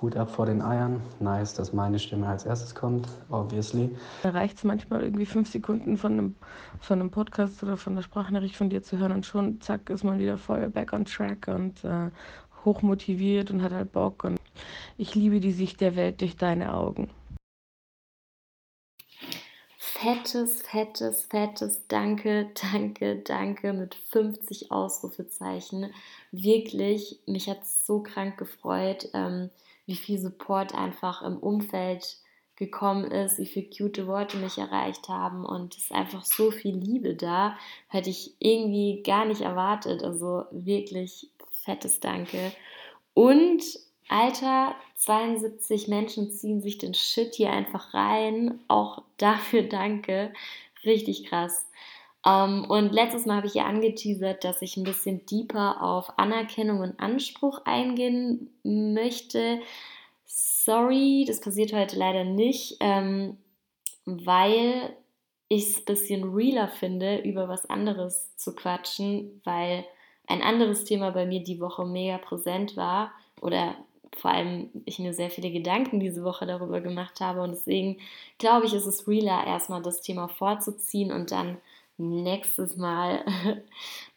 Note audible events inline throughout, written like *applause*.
Hut ab vor den Eiern. Nice, dass meine Stimme als erstes kommt, obviously. Da reicht es manchmal irgendwie fünf Sekunden von einem, von einem Podcast oder von der Sprachnachricht von dir zu hören und schon zack ist man wieder voll back on track und äh, hochmotiviert und hat halt Bock. Und ich liebe die Sicht der Welt durch deine Augen. Fettes, fettes, fettes Danke, danke, danke mit 50 Ausrufezeichen. Wirklich, mich hat es so krank gefreut. Ähm, wie viel Support einfach im Umfeld gekommen ist, wie viele cute Worte mich erreicht haben und es ist einfach so viel Liebe da, hätte ich irgendwie gar nicht erwartet. Also wirklich fettes Danke. Und Alter, 72 Menschen ziehen sich den Shit hier einfach rein. Auch dafür danke. Richtig krass. Um, ähm, und letztes Mal habe ich ja angeteasert, dass ich ein bisschen deeper auf Anerkennung und Anspruch eingehen möchte. Sorry, das passiert heute leider nicht, ähm, weil ich es ein bisschen realer finde, über was anderes zu quatschen, weil ein anderes Thema bei mir die Woche mega präsent war oder vor allem ich mir sehr viele Gedanken diese Woche darüber gemacht habe und deswegen glaube ich, ist es realer, erstmal das Thema vorzuziehen und dann nächstes Mal. *laughs*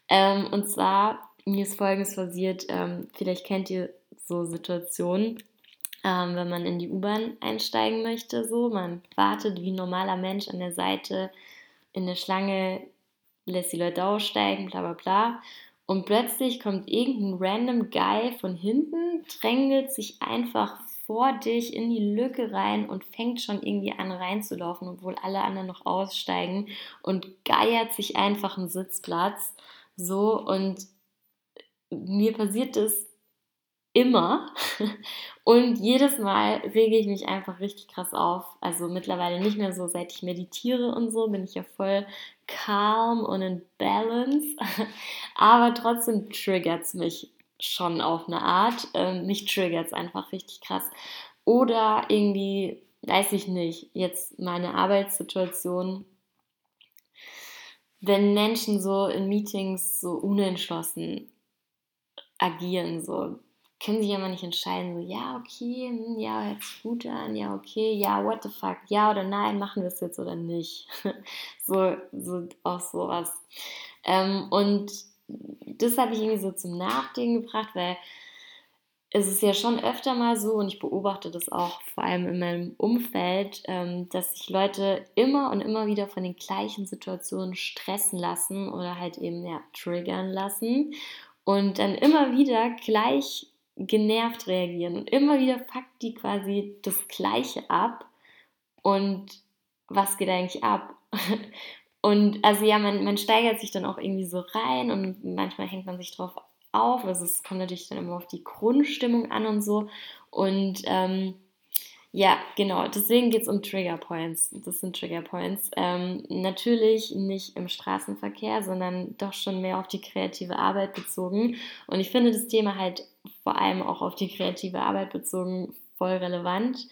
ähm, und zwar, mir ist Folgendes passiert, ähm, vielleicht kennt ihr so Situationen, ähm, wenn man in die U-Bahn einsteigen möchte, so, man wartet wie ein normaler Mensch an der Seite in der Schlange, lässt die Leute aussteigen, bla bla bla. Und plötzlich kommt irgendein random Guy von hinten, drängelt sich einfach vor dich in die Lücke rein und fängt schon irgendwie an reinzulaufen, obwohl alle anderen noch aussteigen und geiert sich einfach einen Sitzplatz. So und mir passiert das immer *laughs* und jedes Mal rege ich mich einfach richtig krass auf. Also mittlerweile nicht mehr so, seit ich meditiere und so, bin ich ja voll calm und in Balance. *laughs* Aber trotzdem triggert es mich schon auf eine Art. Ähm, mich triggert es einfach richtig krass. Oder irgendwie, weiß ich nicht, jetzt meine Arbeitssituation, wenn Menschen so in Meetings so unentschlossen agieren, so können sich immer nicht entscheiden, so ja, okay, hm, ja, hört sich gut an, ja, okay, ja, what the fuck, ja oder nein, machen wir es jetzt oder nicht. *laughs* so, so auch sowas. Ähm, und das habe ich irgendwie so zum Nachdenken gebracht, weil es ist ja schon öfter mal so und ich beobachte das auch vor allem in meinem Umfeld, ähm, dass sich Leute immer und immer wieder von den gleichen Situationen stressen lassen oder halt eben ja triggern lassen und dann immer wieder gleich genervt reagieren und immer wieder fuckt die quasi das Gleiche ab und was geht eigentlich ab? *laughs* Und also ja, man, man steigert sich dann auch irgendwie so rein und manchmal hängt man sich drauf auf. Also es kommt natürlich dann immer auf die Grundstimmung an und so. Und ähm, ja, genau, deswegen geht es um Trigger Points. Das sind Trigger Points. Ähm, natürlich nicht im Straßenverkehr, sondern doch schon mehr auf die kreative Arbeit bezogen. Und ich finde das Thema halt vor allem auch auf die kreative Arbeit bezogen voll relevant.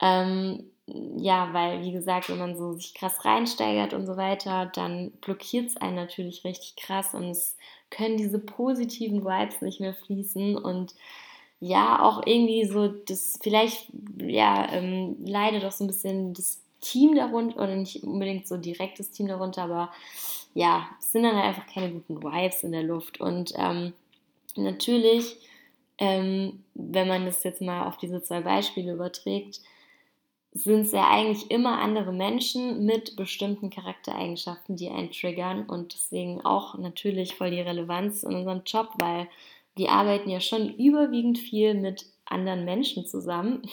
Ähm, ja, weil, wie gesagt, wenn man so sich krass reinsteigert und so weiter, dann blockiert es einen natürlich richtig krass und es können diese positiven Vibes nicht mehr fließen. Und ja, auch irgendwie so das, vielleicht, ja, ähm, leidet doch so ein bisschen das Team darunter oder nicht unbedingt so direkt das Team darunter, aber ja, es sind dann halt einfach keine guten Vibes in der Luft. Und ähm, natürlich, ähm, wenn man das jetzt mal auf diese zwei Beispiele überträgt, sind es ja eigentlich immer andere Menschen mit bestimmten Charaktereigenschaften, die einen triggern und deswegen auch natürlich voll die Relevanz in unserem Job, weil wir arbeiten ja schon überwiegend viel mit anderen Menschen zusammen. *laughs*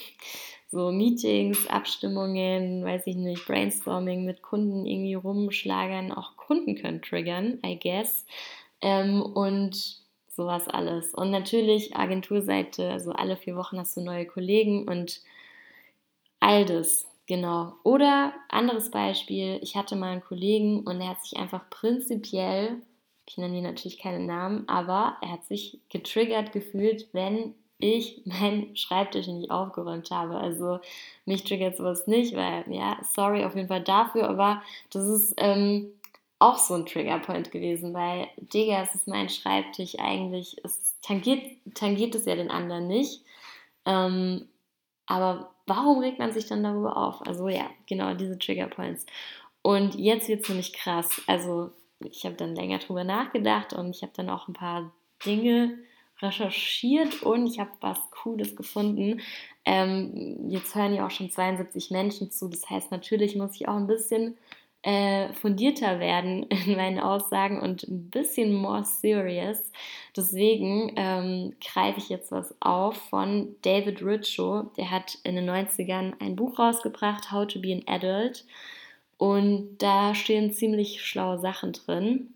So Meetings, Abstimmungen, weiß ich nicht, Brainstorming mit Kunden irgendwie rumschlagern. Auch Kunden können triggern, I guess. Ähm, und sowas alles. Und natürlich Agenturseite, also alle vier Wochen hast du neue Kollegen und All das, genau. Oder anderes Beispiel, ich hatte mal einen Kollegen und er hat sich einfach prinzipiell, ich nenne hier natürlich keinen Namen, aber er hat sich getriggert gefühlt, wenn ich *laughs* meinen Schreibtisch nicht aufgeräumt habe. Also mich triggert sowas nicht, weil, ja, sorry auf jeden Fall dafür, aber das ist ähm, auch so ein Triggerpoint gewesen, weil, Digga, es ist mein Schreibtisch eigentlich, es tangiert, tangiert es ja den anderen nicht. Ähm, aber warum regt man sich dann darüber auf? Also ja, genau, diese Trigger Points. Und jetzt wird es nämlich krass. Also ich habe dann länger drüber nachgedacht und ich habe dann auch ein paar Dinge recherchiert und ich habe was Cooles gefunden. Ähm, jetzt hören ja auch schon 72 Menschen zu. Das heißt, natürlich muss ich auch ein bisschen äh, fundierter werden *laughs* in meinen Aussagen und ein bisschen more serious. Deswegen ähm, greife ich jetzt was auf von David Richo. Der hat in den 90ern ein Buch rausgebracht, How to be an Adult. Und da stehen ziemlich schlaue Sachen drin.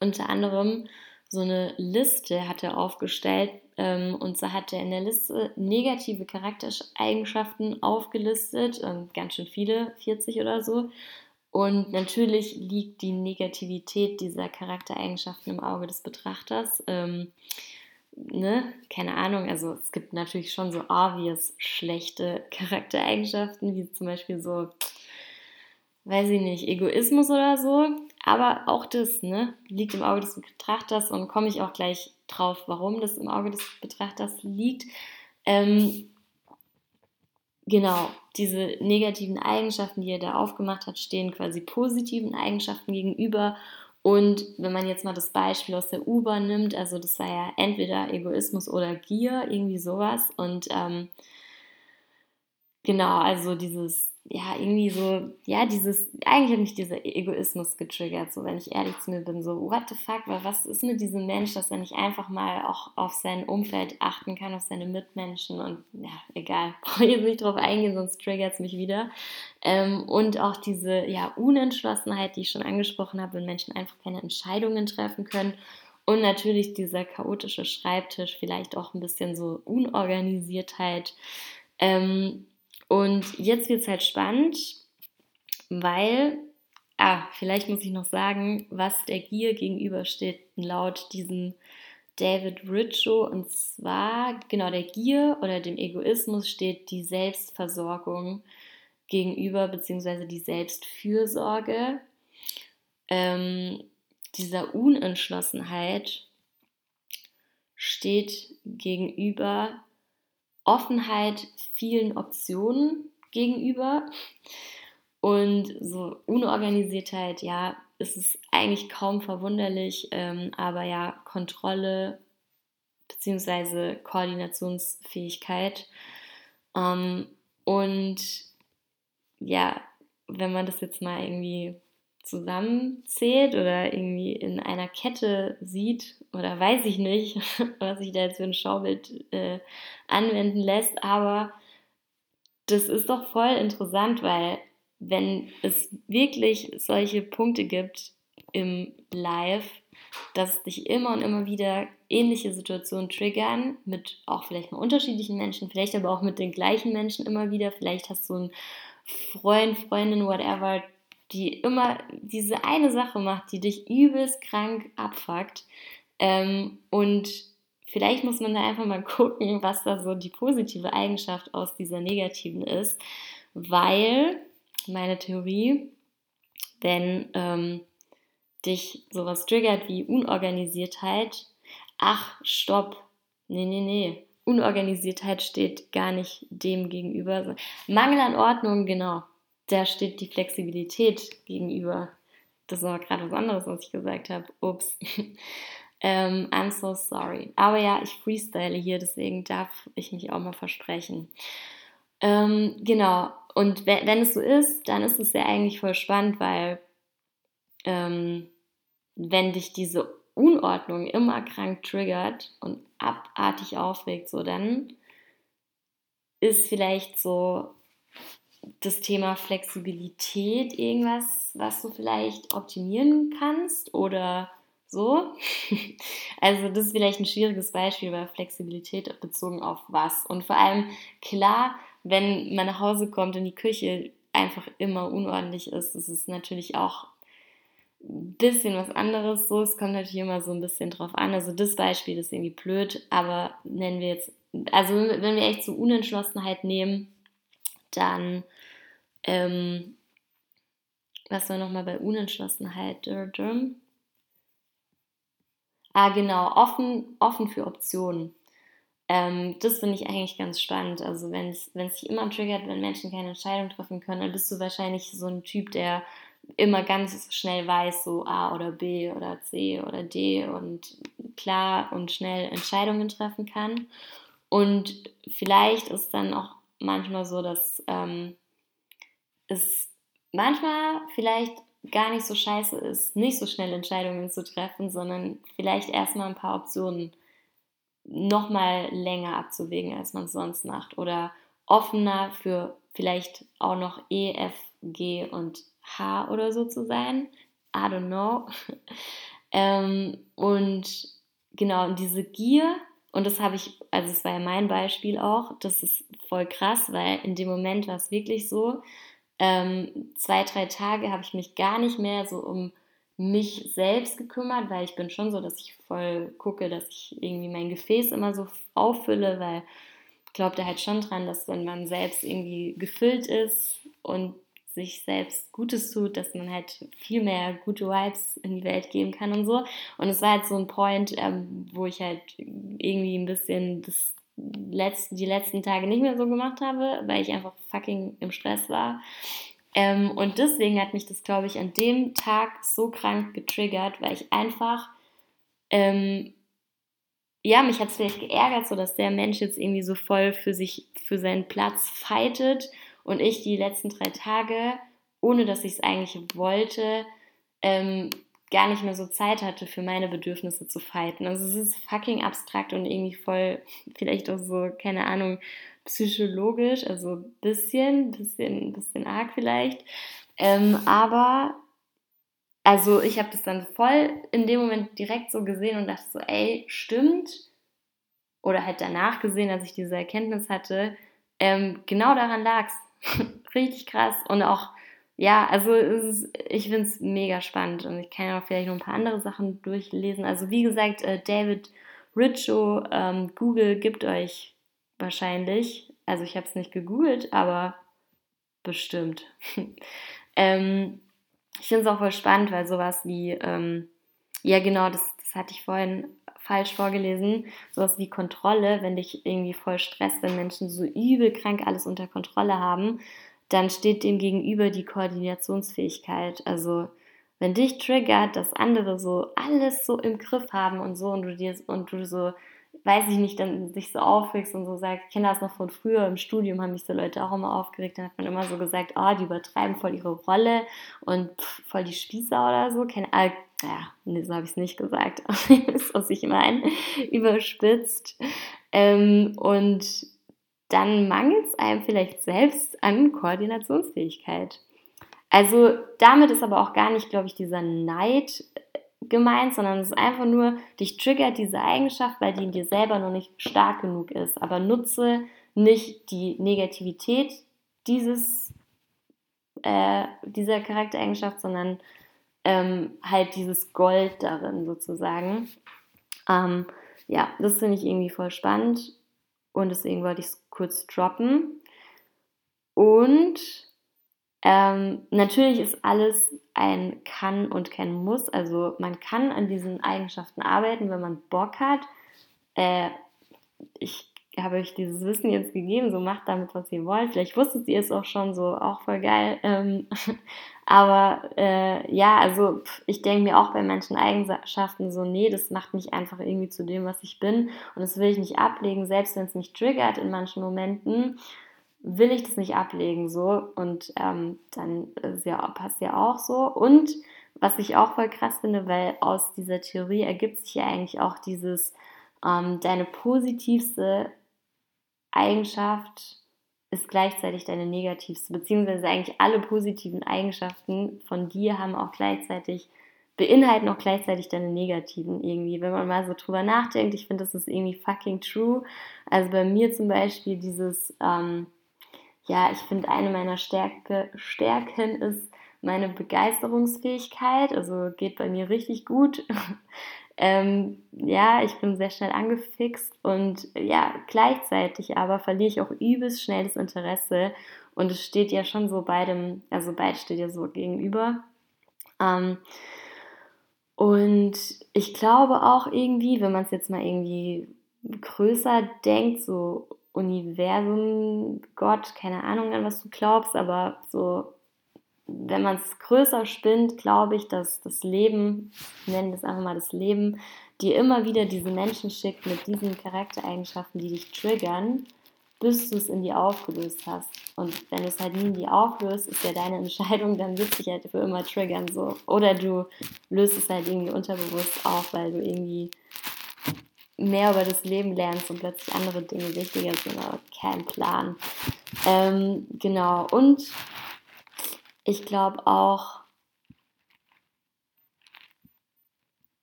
Unter anderem so eine Liste hat er aufgestellt. Ähm, und so hat er in der Liste negative Charaktereigenschaften aufgelistet, ähm, ganz schön viele, 40 oder so. Und natürlich liegt die Negativität dieser Charaktereigenschaften im Auge des Betrachters. Ähm, ne, keine Ahnung, also es gibt natürlich schon so obvious schlechte Charaktereigenschaften, wie zum Beispiel so, weiß ich nicht, Egoismus oder so. Aber auch das ne, liegt im Auge des Betrachters und komme ich auch gleich drauf, warum das im Auge des Betrachters liegt. Ähm, genau, diese negativen Eigenschaften, die er da aufgemacht hat, stehen quasi positiven Eigenschaften gegenüber. Und wenn man jetzt mal das Beispiel aus der U-Bahn nimmt, also das war ja entweder Egoismus oder Gier, irgendwie sowas. Und ähm, genau, also dieses ja, irgendwie so, ja, dieses, eigentlich hat mich dieser Egoismus getriggert, so wenn ich ehrlich zu mir bin, so, what the fuck, was ist mit diesem Mensch, dass er nicht einfach mal auch auf sein Umfeld achten kann, auf seine Mitmenschen und ja, egal, *laughs* brauche ich jetzt nicht drauf eingehen, sonst triggert es mich wieder. Ähm, und auch diese, ja, Unentschlossenheit, die ich schon angesprochen habe, wenn Menschen einfach keine Entscheidungen treffen können und natürlich dieser chaotische Schreibtisch, vielleicht auch ein bisschen so Unorganisiertheit. Ähm, und jetzt wird es halt spannend, weil, ah, vielleicht muss ich noch sagen, was der Gier gegenübersteht, laut diesem David Richo. Und zwar, genau, der Gier oder dem Egoismus steht die Selbstversorgung gegenüber, beziehungsweise die Selbstfürsorge. Ähm, dieser Unentschlossenheit steht gegenüber Offenheit vielen Optionen gegenüber und so Unorganisiertheit, ja, ist es eigentlich kaum verwunderlich, ähm, aber ja, Kontrolle bzw. Koordinationsfähigkeit. Ähm, und ja, wenn man das jetzt mal irgendwie zusammenzählt oder irgendwie in einer Kette sieht oder weiß ich nicht, *laughs* was sich da jetzt für ein Schaubild äh, anwenden lässt, aber das ist doch voll interessant, weil wenn es wirklich solche Punkte gibt im Live, dass dich immer und immer wieder ähnliche Situationen triggern, mit auch vielleicht noch unterschiedlichen Menschen, vielleicht aber auch mit den gleichen Menschen immer wieder, vielleicht hast du einen Freund, Freundin, whatever, die immer diese eine Sache macht, die dich übelst krank abfuckt. Ähm, und vielleicht muss man da einfach mal *laughs* gucken, was da so die positive Eigenschaft aus dieser negativen ist, weil meine Theorie, wenn ähm, dich sowas triggert wie Unorganisiertheit, ach, stopp, nee, nee, nee, Unorganisiertheit steht gar nicht dem gegenüber. Mangel an Ordnung, genau da steht die Flexibilität gegenüber. Das war gerade was anderes, was ich gesagt habe. Ups. *laughs* ähm, I'm so sorry. Aber ja, ich freestyle hier, deswegen darf ich mich auch mal versprechen. Ähm, genau. Und wenn, wenn, es so ist, dann ist es ja eigentlich voll spannend, weil ähm, wenn dich diese Unordnung immer krank triggert und abartig aufregt, so dann ist vielleicht so das Thema Flexibilität irgendwas, was du vielleicht optimieren kannst oder so? *laughs* Also das ist vielleicht ein schwieriges Beispiel bei Flexibilität bezogen auf was. Und vor allem klar, wenn man nach Hause kommt und die Küche einfach immer unordentlich ist, das ist natürlich auch ein bisschen was anderes. So, es kommt natürlich immer so ein bisschen drauf an. Also das Beispiel ist irgendwie blöd, aber nennen wir jetzt, also wenn wir echt so Unentschlossenheit nehmen, dann ähm, was war nochmal bei Unentschlossenheit? Ah, genau, offen, offen für Optionen. Ähm, das finde ich eigentlich ganz spannend. Also wenn es sich immer triggert, wenn Menschen keine Entscheidung treffen können, dann bist du wahrscheinlich so ein Typ, der immer ganz schnell weiß, so A oder B oder C oder D und klar und schnell Entscheidungen treffen kann. Und vielleicht ist dann auch manchmal so, dass ähm, es manchmal vielleicht gar nicht so scheiße ist, nicht so schnell Entscheidungen zu treffen, sondern vielleicht erstmal ein paar Optionen nochmal länger abzuwägen, als man es sonst macht. Oder offener für vielleicht auch noch E, F, G und H oder so zu sein. I don't know. *laughs* ähm, und genau, diese Gier, und das habe ich, also es war ja mein Beispiel auch, das ist voll krass, weil in dem Moment war es wirklich so, ähm, zwei, drei Tage habe ich mich gar nicht mehr so um mich selbst gekümmert, weil ich bin schon so, dass ich voll gucke, dass ich irgendwie mein Gefäß immer so auffülle, weil ich glaube da halt schon dran, dass wenn man selbst irgendwie gefüllt ist und sich selbst Gutes tut, dass man halt viel mehr gute Vibes in die Welt geben kann und so. Und es war halt so ein Point, ähm, wo ich halt irgendwie ein bisschen das letzten, die letzten Tage nicht mehr so gemacht habe, weil ich einfach fucking im Stress war. Ähm, und deswegen hat mich das, glaube ich, an dem Tag so krank getriggert, weil ich einfach, ähm, ja, mich hat es vielleicht geärgert, so dass der Mensch jetzt irgendwie so voll für sich, für seinen Platz fightet und ich die letzten drei Tage, ohne dass ich es eigentlich wollte, ähm, gar nicht mehr so Zeit hatte, für meine Bedürfnisse zu fighten. Also es ist fucking abstrakt und irgendwie voll, vielleicht auch so, keine Ahnung, psychologisch, also bisschen, bisschen, bisschen arg vielleicht. Ähm, aber also ich habe das dann voll in dem Moment direkt so gesehen und dachte so, ey, stimmt. Oder halt danach gesehen, als ich diese Erkenntnis hatte, ähm, genau daran lag es. *laughs* Richtig krass. Und auch ja, also ist, ich finde es mega spannend und ich kann ja auch vielleicht noch ein paar andere Sachen durchlesen. Also wie gesagt, äh, David Richo, ähm, Google gibt euch wahrscheinlich, also ich habe es nicht gegoogelt, aber bestimmt. *laughs* ähm, ich finde es auch voll spannend, weil sowas wie, ähm, ja genau, das, hatte ich vorhin falsch vorgelesen, sowas wie Kontrolle, wenn dich irgendwie voll stresst, wenn Menschen so übel krank alles unter Kontrolle haben, dann steht dem gegenüber die Koordinationsfähigkeit. Also wenn dich triggert, dass andere so alles so im Griff haben und so und du dir und du so, weiß ich nicht, dann sich so aufregst und so sagst, ich kenne das noch von früher im Studium, haben mich so Leute auch immer aufgeregt, dann hat man immer so gesagt, oh, die übertreiben voll ihre Rolle und pff, voll die Spießer oder so. Keine ja, nee, so habe ich es nicht gesagt, *laughs* ist, was ich meine, überspitzt. Ähm, und dann mangelt es einem vielleicht selbst an Koordinationsfähigkeit. Also damit ist aber auch gar nicht, glaube ich, dieser Neid äh, gemeint, sondern es ist einfach nur, dich triggert diese Eigenschaft, weil die in dir selber noch nicht stark genug ist. Aber nutze nicht die Negativität dieses, äh, dieser Charaktereigenschaft, sondern ähm, halt dieses Gold darin sozusagen. Ähm, ja, das finde ich irgendwie voll spannend und deswegen wollte ich es kurz droppen. Und ähm, natürlich ist alles ein Kann und kein Muss. Also man kann an diesen Eigenschaften arbeiten, wenn man Bock hat. Äh, ich habe euch dieses Wissen jetzt gegeben, so macht damit, was ihr wollt. Vielleicht wusstet ihr es auch schon, so auch voll geil. Ähm, *laughs* aber äh, ja, also ich denke mir auch bei manchen Eigenschaften so, nee, das macht mich einfach irgendwie zu dem, was ich bin. Und das will ich nicht ablegen, selbst wenn es mich triggert in manchen Momenten, will ich das nicht ablegen so. Und ähm, dann ist ja, passt ja auch so. Und was ich auch voll krass finde, weil aus dieser Theorie ergibt sich ja eigentlich auch dieses, ähm, deine positivste Eigenschaft ist gleichzeitig deine negativste, beziehungsweise eigentlich alle positiven Eigenschaften von dir haben auch gleichzeitig, beinhalten auch gleichzeitig deine negativen irgendwie. Wenn man mal so drüber nachdenkt, ich finde, das ist irgendwie fucking true. Also bei mir zum Beispiel dieses, ähm, ja, ich finde, eine meiner Stärke, Stärken ist meine Begeisterungsfähigkeit. Also geht bei mir richtig gut. *laughs* Ähm, ja, ich bin sehr schnell angefixt und ja, gleichzeitig aber verliere ich auch übelst schnell das Interesse und es steht ja schon so beidem, also beides steht ja so gegenüber. Ähm, und ich glaube auch irgendwie, wenn man es jetzt mal irgendwie größer denkt, so Universum, Gott, keine Ahnung, an was du glaubst, aber so, wenn man es größer spinnt, glaube ich, dass das Leben, nennen wir es einfach mal das Leben, dir immer wieder diese Menschen schickt mit diesen Charaktereigenschaften, die dich triggern, bis du es in die aufgelöst hast. Und wenn du es halt nie in die auflöst, ist ja deine *laughs* Entscheidung, dann wird dich halt für immer triggern. So. Oder du löst es halt irgendwie unterbewusst auf, weil du irgendwie mehr über das Leben lernst und plötzlich andere Dinge wichtiger sind, aber kein Plan. Ähm, genau, und ich glaube auch,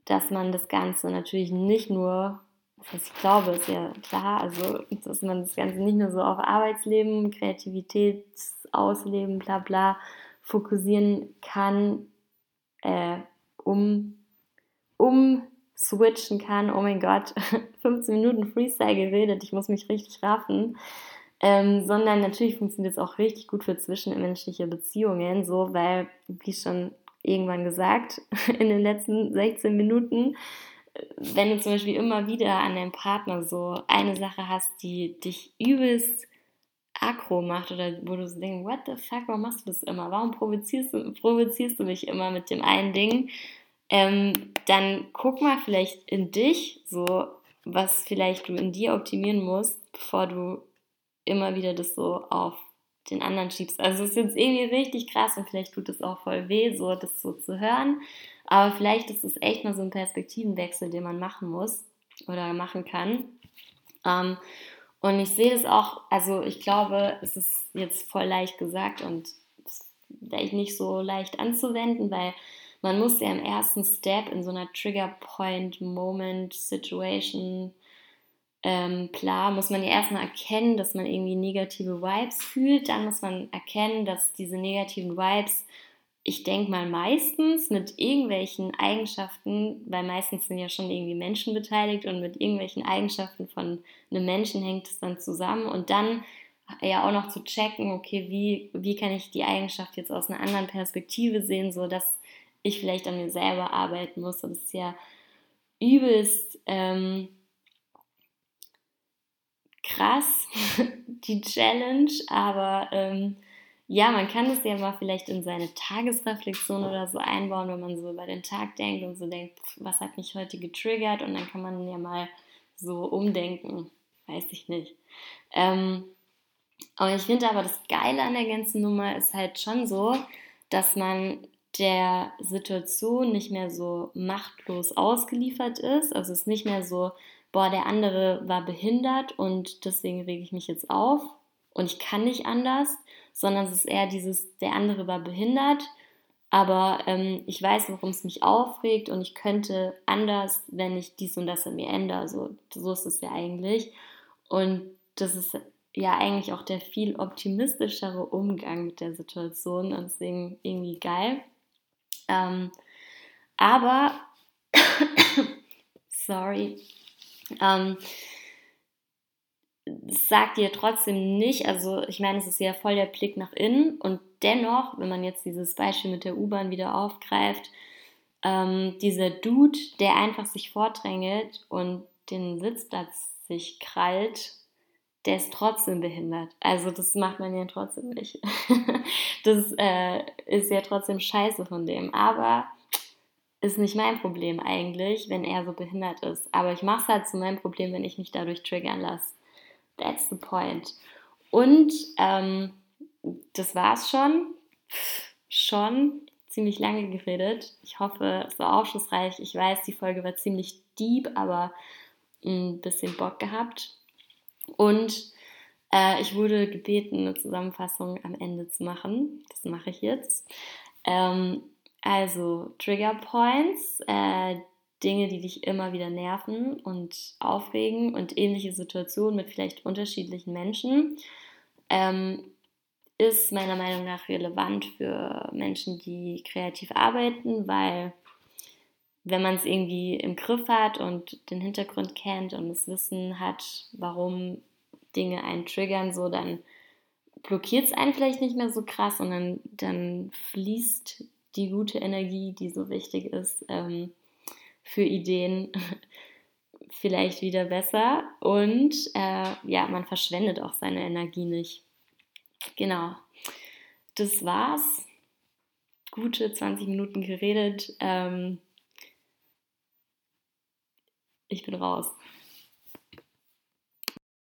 dass man das Ganze natürlich nicht nur, das heißt, ich glaube, ist ja klar, also dass man das Ganze nicht nur so auf Arbeitsleben, Kreativität, Ausleben, bla bla fokussieren kann, äh, um, um switchen kann. Oh mein Gott, *laughs* 15 Minuten Freestyle geredet, ich muss mich richtig raffen. Ähm, sondern natürlich funktioniert es auch richtig gut für zwischenmenschliche Beziehungen, so, weil, wie schon irgendwann gesagt, *laughs* in den letzten 16 Minuten, wenn du zum Beispiel immer wieder an deinem Partner so eine Sache hast, die dich übelst aggro macht oder wo du so denkst, what the fuck, warum machst du das immer? Warum provozierst du, provozierst du mich immer mit dem einen Ding? ähm, dann guck mal vielleicht in dich, so was vielleicht du in dir optimieren musst, bevor du immer wieder das so auf den anderen schiebst. Also es ist jetzt irgendwie richtig krass und vielleicht tut es auch voll weh, so das so zu hören. Aber vielleicht ist es echt mal so ein Perspektivenwechsel, den man machen muss oder machen kann. Ähm, und ich sehe das auch, also ich glaube, es ist jetzt voll leicht gesagt und vielleicht nicht so leicht anzuwenden, weil man muss ja im ersten Step in so einer Trigger Point Moment Situation ähm, klar, muss man ja erstmal erkennen, dass man irgendwie negative Vibes fühlt. Dann muss man erkennen, dass diese negativen Vibes, ich denke mal meistens mit irgendwelchen Eigenschaften, weil meistens sind ja schon irgendwie Menschen beteiligt und mit irgendwelchen Eigenschaften von einem Menschen hängt es dann zusammen. Und dann ja auch noch zu checken, okay, wie, wie kann ich die Eigenschaft jetzt aus einer anderen Perspektive sehen, so dass ich vielleicht an mir selber arbeiten muss. Und das ist ja übelst ähm, krass, *laughs* die Challenge, aber ähm, ja, man kann es ja mal vielleicht in seine Tagesreflexion oder so einbauen, wenn man so über den Tag denkt und so denkt, was hat mich heute getriggert und dann kann man ja mal so umdenken, weiß ich nicht. Ähm, aber ich finde aber das Geile an der ganzen Nummer ist halt schon so, dass man der Situation nicht mehr so machtlos ausgeliefert ist. Also es ist nicht mehr so, boah, der andere war behindert und deswegen rege ich mich jetzt auf und ich kann nicht anders, sondern es ist eher dieses, der andere war behindert, aber ähm, ich weiß, warum es mich aufregt und ich könnte anders, wenn ich dies und das in mir ändere. So, so ist es ja eigentlich. Und das ist ja eigentlich auch der viel optimistischere Umgang mit der Situation und deswegen irgendwie geil. Ähm, aber, *coughs* sorry, ähm, sagt dir trotzdem nicht, also ich meine, es ist ja voll der Blick nach innen und dennoch, wenn man jetzt dieses Beispiel mit der U-Bahn wieder aufgreift, ähm, dieser Dude, der einfach sich vordrängelt und den Sitzplatz sich krallt, der ist trotzdem behindert. Also das macht man ja trotzdem nicht. *laughs* das äh, ist ja trotzdem scheiße von dem. Aber ist nicht mein Problem eigentlich, wenn er so behindert ist. Aber ich mache es halt zu meinem Problem, wenn ich mich dadurch triggern lasse. That's the point. Und ähm, das war's schon. Schon ziemlich lange geredet. Ich hoffe, es war aufschlussreich. Ich weiß, die Folge war ziemlich deep, aber ein bisschen Bock gehabt. Und äh, ich wurde gebeten, eine Zusammenfassung am Ende zu machen. Das mache ich jetzt. Ähm, also Trigger Points, äh, Dinge, die dich immer wieder nerven und aufregen und ähnliche Situationen mit vielleicht unterschiedlichen Menschen, ähm, ist meiner Meinung nach relevant für Menschen, die kreativ arbeiten, weil wenn man es irgendwie im Griff hat und den Hintergrund kennt und das Wissen hat, warum Dinge einen triggern, so dann blockiert es einen vielleicht nicht mehr so krass und dann, dann fließt die gute Energie, die so wichtig ist ähm, für Ideen, *laughs* vielleicht wieder besser und äh, ja, man verschwendet auch seine Energie nicht. Genau. Das war's. Gute 20 Minuten geredet. Ähm, ich bin raus.